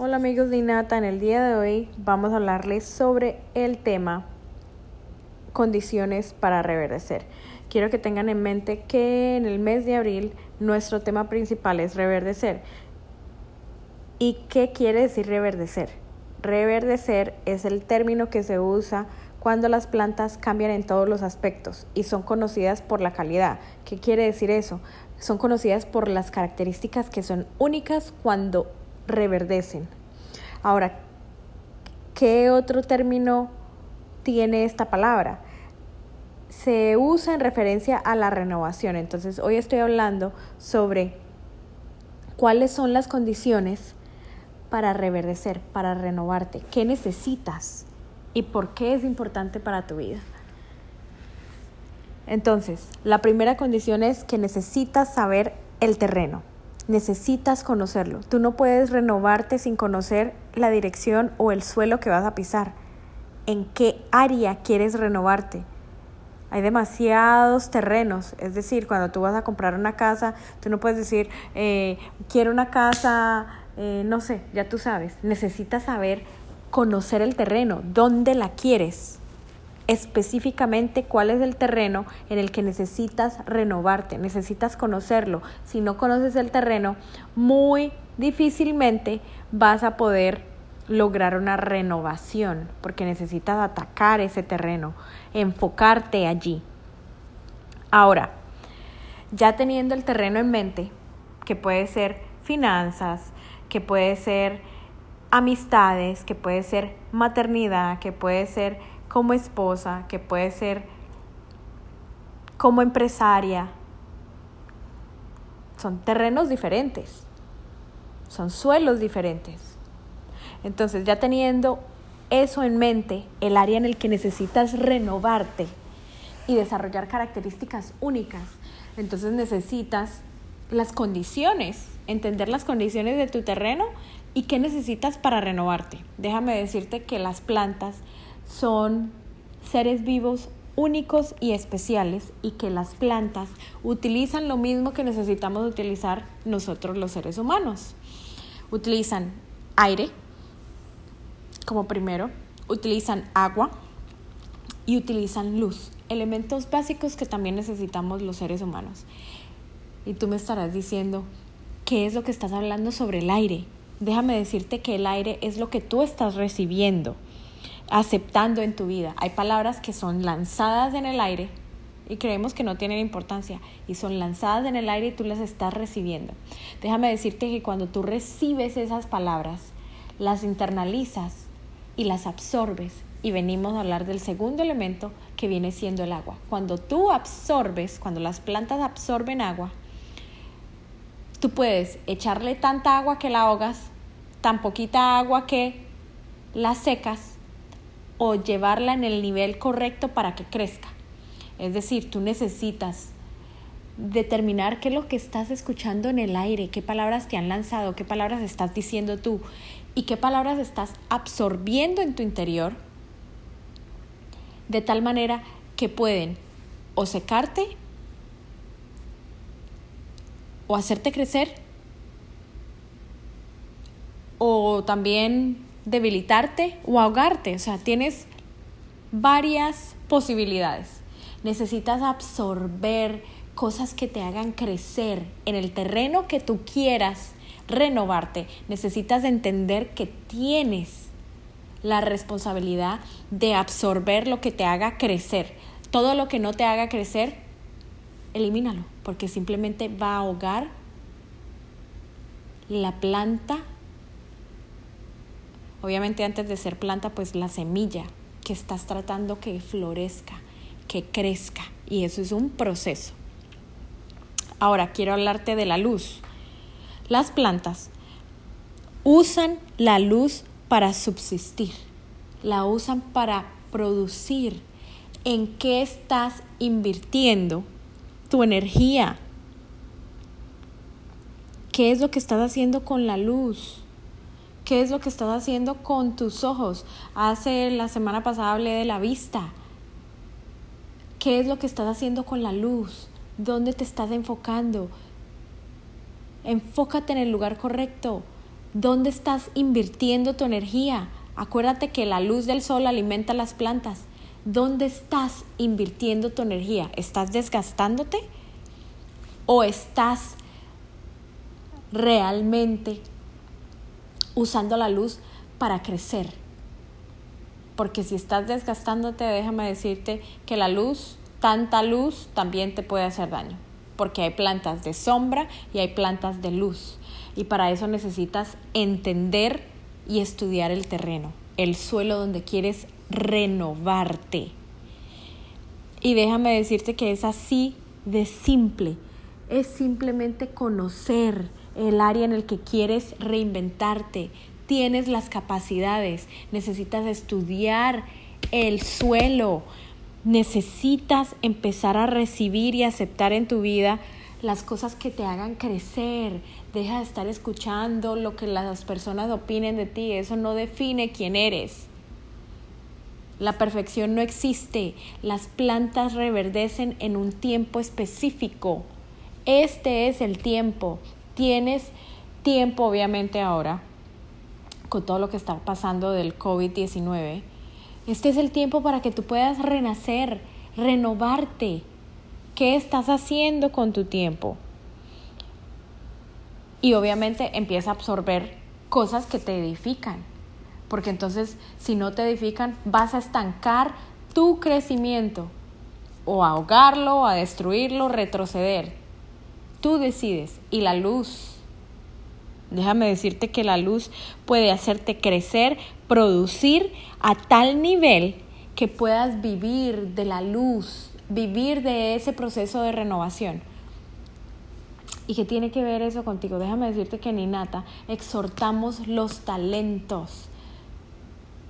Hola amigos de Inata, en el día de hoy vamos a hablarles sobre el tema condiciones para reverdecer. Quiero que tengan en mente que en el mes de abril nuestro tema principal es reverdecer. ¿Y qué quiere decir reverdecer? Reverdecer es el término que se usa cuando las plantas cambian en todos los aspectos y son conocidas por la calidad. ¿Qué quiere decir eso? Son conocidas por las características que son únicas cuando reverdecen. Ahora, ¿qué otro término tiene esta palabra? Se usa en referencia a la renovación. Entonces, hoy estoy hablando sobre cuáles son las condiciones para reverdecer, para renovarte, qué necesitas y por qué es importante para tu vida. Entonces, la primera condición es que necesitas saber el terreno necesitas conocerlo. Tú no puedes renovarte sin conocer la dirección o el suelo que vas a pisar. ¿En qué área quieres renovarte? Hay demasiados terrenos, es decir, cuando tú vas a comprar una casa, tú no puedes decir, eh, quiero una casa, eh, no sé, ya tú sabes, necesitas saber conocer el terreno, dónde la quieres específicamente cuál es el terreno en el que necesitas renovarte, necesitas conocerlo. Si no conoces el terreno, muy difícilmente vas a poder lograr una renovación, porque necesitas atacar ese terreno, enfocarte allí. Ahora, ya teniendo el terreno en mente, que puede ser finanzas, que puede ser amistades, que puede ser maternidad, que puede ser como esposa, que puede ser como empresaria. Son terrenos diferentes, son suelos diferentes. Entonces, ya teniendo eso en mente, el área en el que necesitas renovarte y desarrollar características únicas, entonces necesitas las condiciones, entender las condiciones de tu terreno y qué necesitas para renovarte. Déjame decirte que las plantas son seres vivos únicos y especiales y que las plantas utilizan lo mismo que necesitamos utilizar nosotros los seres humanos. Utilizan aire como primero, utilizan agua y utilizan luz, elementos básicos que también necesitamos los seres humanos. Y tú me estarás diciendo, ¿qué es lo que estás hablando sobre el aire? Déjame decirte que el aire es lo que tú estás recibiendo aceptando en tu vida. Hay palabras que son lanzadas en el aire y creemos que no tienen importancia y son lanzadas en el aire y tú las estás recibiendo. Déjame decirte que cuando tú recibes esas palabras, las internalizas y las absorbes y venimos a hablar del segundo elemento que viene siendo el agua. Cuando tú absorbes, cuando las plantas absorben agua, tú puedes echarle tanta agua que la ahogas, tan poquita agua que la secas o llevarla en el nivel correcto para que crezca. Es decir, tú necesitas determinar qué es lo que estás escuchando en el aire, qué palabras te han lanzado, qué palabras estás diciendo tú y qué palabras estás absorbiendo en tu interior, de tal manera que pueden o secarte o hacerte crecer o también debilitarte o ahogarte. O sea, tienes varias posibilidades. Necesitas absorber cosas que te hagan crecer en el terreno que tú quieras renovarte. Necesitas entender que tienes la responsabilidad de absorber lo que te haga crecer. Todo lo que no te haga crecer, elimínalo, porque simplemente va a ahogar la planta Obviamente antes de ser planta, pues la semilla que estás tratando que florezca, que crezca. Y eso es un proceso. Ahora quiero hablarte de la luz. Las plantas usan la luz para subsistir, la usan para producir. ¿En qué estás invirtiendo tu energía? ¿Qué es lo que estás haciendo con la luz? ¿Qué es lo que estás haciendo con tus ojos? Hace la semana pasada hablé de la vista. ¿Qué es lo que estás haciendo con la luz? ¿Dónde te estás enfocando? Enfócate en el lugar correcto. ¿Dónde estás invirtiendo tu energía? Acuérdate que la luz del sol alimenta las plantas. ¿Dónde estás invirtiendo tu energía? ¿Estás desgastándote? ¿O estás realmente usando la luz para crecer? Porque si estás desgastándote, déjame decirte que la luz, tanta luz, también te puede hacer daño. Porque hay plantas de sombra y hay plantas de luz. Y para eso necesitas entender y estudiar el terreno, el suelo donde quieres renovarte. Y déjame decirte que es así de simple. Es simplemente conocer el área en el que quieres reinventarte. Tienes las capacidades, necesitas estudiar el suelo, necesitas empezar a recibir y aceptar en tu vida las cosas que te hagan crecer. Deja de estar escuchando lo que las personas opinen de ti. Eso no define quién eres. La perfección no existe. Las plantas reverdecen en un tiempo específico. Este es el tiempo. Tienes tiempo, obviamente, ahora, con todo lo que está pasando del COVID-19. Este es el tiempo para que tú puedas renacer, renovarte. ¿Qué estás haciendo con tu tiempo? Y obviamente empieza a absorber cosas que te edifican porque entonces si no te edifican vas a estancar tu crecimiento o a ahogarlo, a destruirlo, retroceder. Tú decides y la luz, déjame decirte que la luz puede hacerte crecer, producir a tal nivel que puedas vivir de la luz, vivir de ese proceso de renovación. ¿Y qué tiene que ver eso contigo? Déjame decirte que en Inata exhortamos los talentos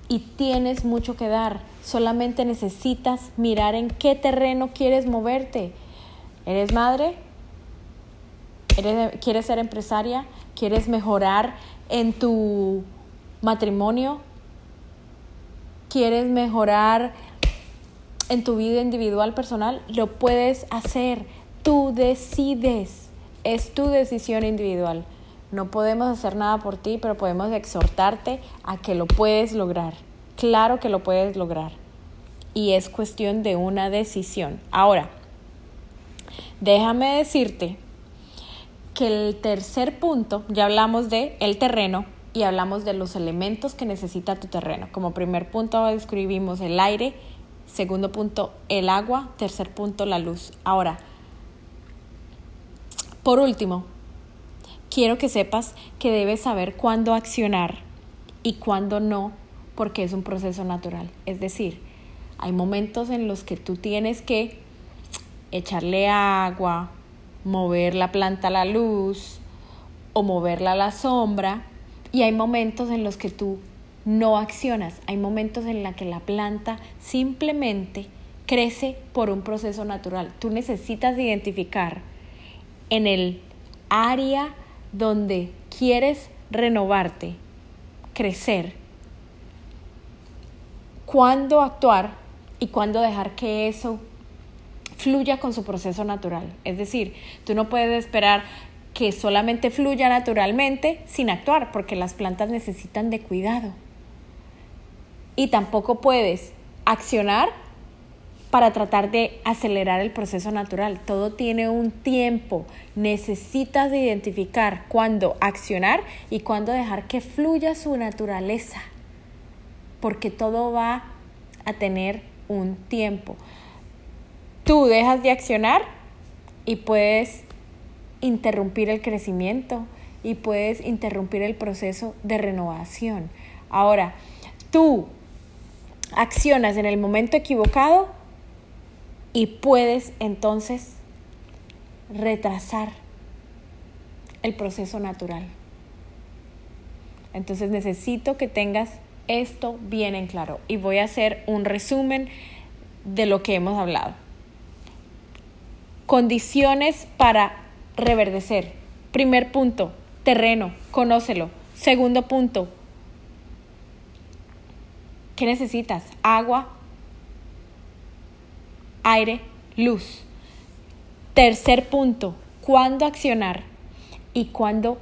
y tienes mucho que dar. Solamente necesitas mirar en qué terreno quieres moverte. ¿Eres madre? ¿Quieres ser empresaria? ¿Quieres mejorar en tu matrimonio? ¿Quieres mejorar en tu vida individual, personal? Lo puedes hacer. Tú decides. Es tu decisión individual. No podemos hacer nada por ti, pero podemos exhortarte a que lo puedes lograr. Claro que lo puedes lograr. Y es cuestión de una decisión. Ahora, déjame decirte que el tercer punto, ya hablamos de el terreno y hablamos de los elementos que necesita tu terreno. Como primer punto describimos el aire, segundo punto el agua, tercer punto la luz. Ahora, por último, quiero que sepas que debes saber cuándo accionar y cuándo no, porque es un proceso natural. Es decir, hay momentos en los que tú tienes que echarle agua, mover la planta a la luz o moverla a la sombra, y hay momentos en los que tú no accionas, hay momentos en los que la planta simplemente crece por un proceso natural. Tú necesitas identificar en el área donde quieres renovarte, crecer, cuándo actuar y cuándo dejar que eso fluya con su proceso natural. Es decir, tú no puedes esperar que solamente fluya naturalmente sin actuar, porque las plantas necesitan de cuidado. Y tampoco puedes accionar para tratar de acelerar el proceso natural. Todo tiene un tiempo. Necesitas identificar cuándo accionar y cuándo dejar que fluya su naturaleza. Porque todo va a tener un tiempo. Tú dejas de accionar y puedes interrumpir el crecimiento y puedes interrumpir el proceso de renovación. Ahora, tú accionas en el momento equivocado y puedes entonces retrasar el proceso natural. Entonces necesito que tengas esto bien en claro y voy a hacer un resumen de lo que hemos hablado. Condiciones para reverdecer. Primer punto, terreno, conócelo. Segundo punto, ¿qué necesitas? Agua, aire, luz. Tercer punto, cuándo accionar y cuándo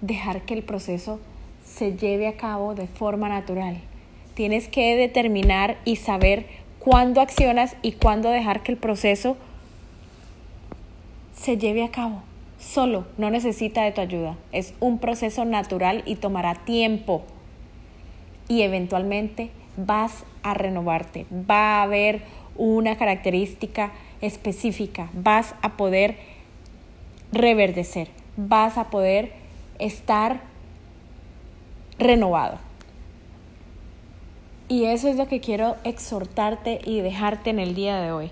dejar que el proceso se lleve a cabo de forma natural. Tienes que determinar y saber cuándo accionas y cuándo dejar que el proceso se lleve a cabo. Solo, no necesita de tu ayuda. Es un proceso natural y tomará tiempo. Y eventualmente vas a renovarte. Va a haber una característica específica. Vas a poder reverdecer. Vas a poder estar renovado. Y eso es lo que quiero exhortarte y dejarte en el día de hoy.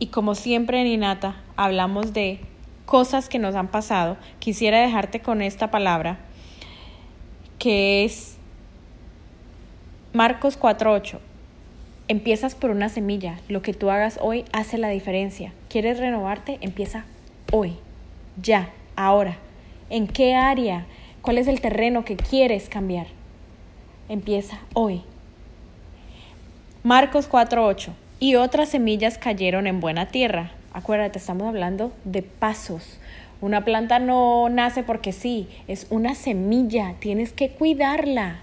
Y como siempre en Inata hablamos de cosas que nos han pasado, quisiera dejarte con esta palabra que es Marcos 4:8. Empiezas por una semilla. Lo que tú hagas hoy hace la diferencia. ¿Quieres renovarte? Empieza hoy, ya, ahora. ¿En qué área? ¿Cuál es el terreno que quieres cambiar? Empieza hoy. Marcos 4:8. Y otras semillas cayeron en buena tierra. Acuérdate, estamos hablando de pasos. Una planta no nace porque sí, es una semilla, tienes que cuidarla.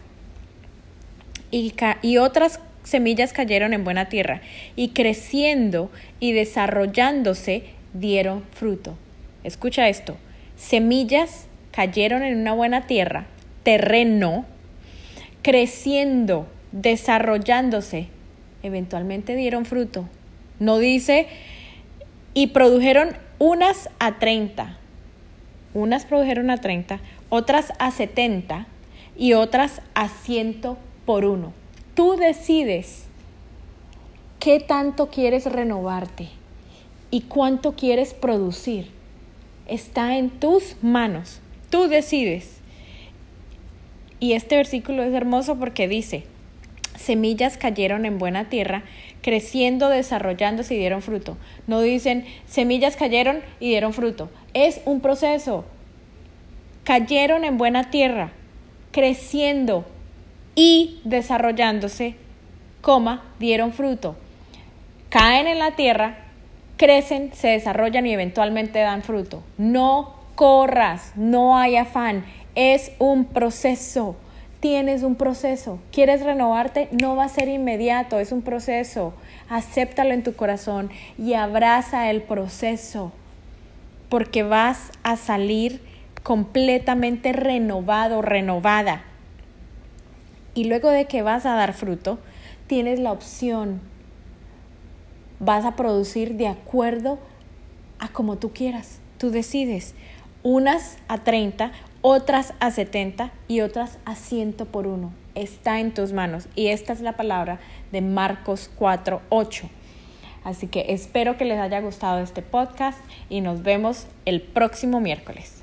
Y, y otras semillas cayeron en buena tierra y creciendo y desarrollándose dieron fruto. Escucha esto, semillas cayeron en una buena tierra, terreno, creciendo, desarrollándose, eventualmente dieron fruto. No dice, y produjeron unas a 30, unas produjeron a 30, otras a 70 y otras a 100 por uno. Tú decides qué tanto quieres renovarte y cuánto quieres producir. Está en tus manos. Tú decides. Y este versículo es hermoso porque dice, semillas cayeron en buena tierra, creciendo, desarrollándose y dieron fruto. No dicen, semillas cayeron y dieron fruto. Es un proceso. Cayeron en buena tierra, creciendo y desarrollándose, coma, dieron fruto. Caen en la tierra, crecen, se desarrollan y eventualmente dan fruto. No corras, no hay afán, es un proceso. Tienes un proceso. ¿Quieres renovarte? No va a ser inmediato, es un proceso. Acéptalo en tu corazón y abraza el proceso, porque vas a salir completamente renovado, renovada. Y luego de que vas a dar fruto, tienes la opción vas a producir de acuerdo a como tú quieras. Tú decides. Unas a 30, otras a 70 y otras a 100 por uno. Está en tus manos. Y esta es la palabra de Marcos 4, 8. Así que espero que les haya gustado este podcast y nos vemos el próximo miércoles.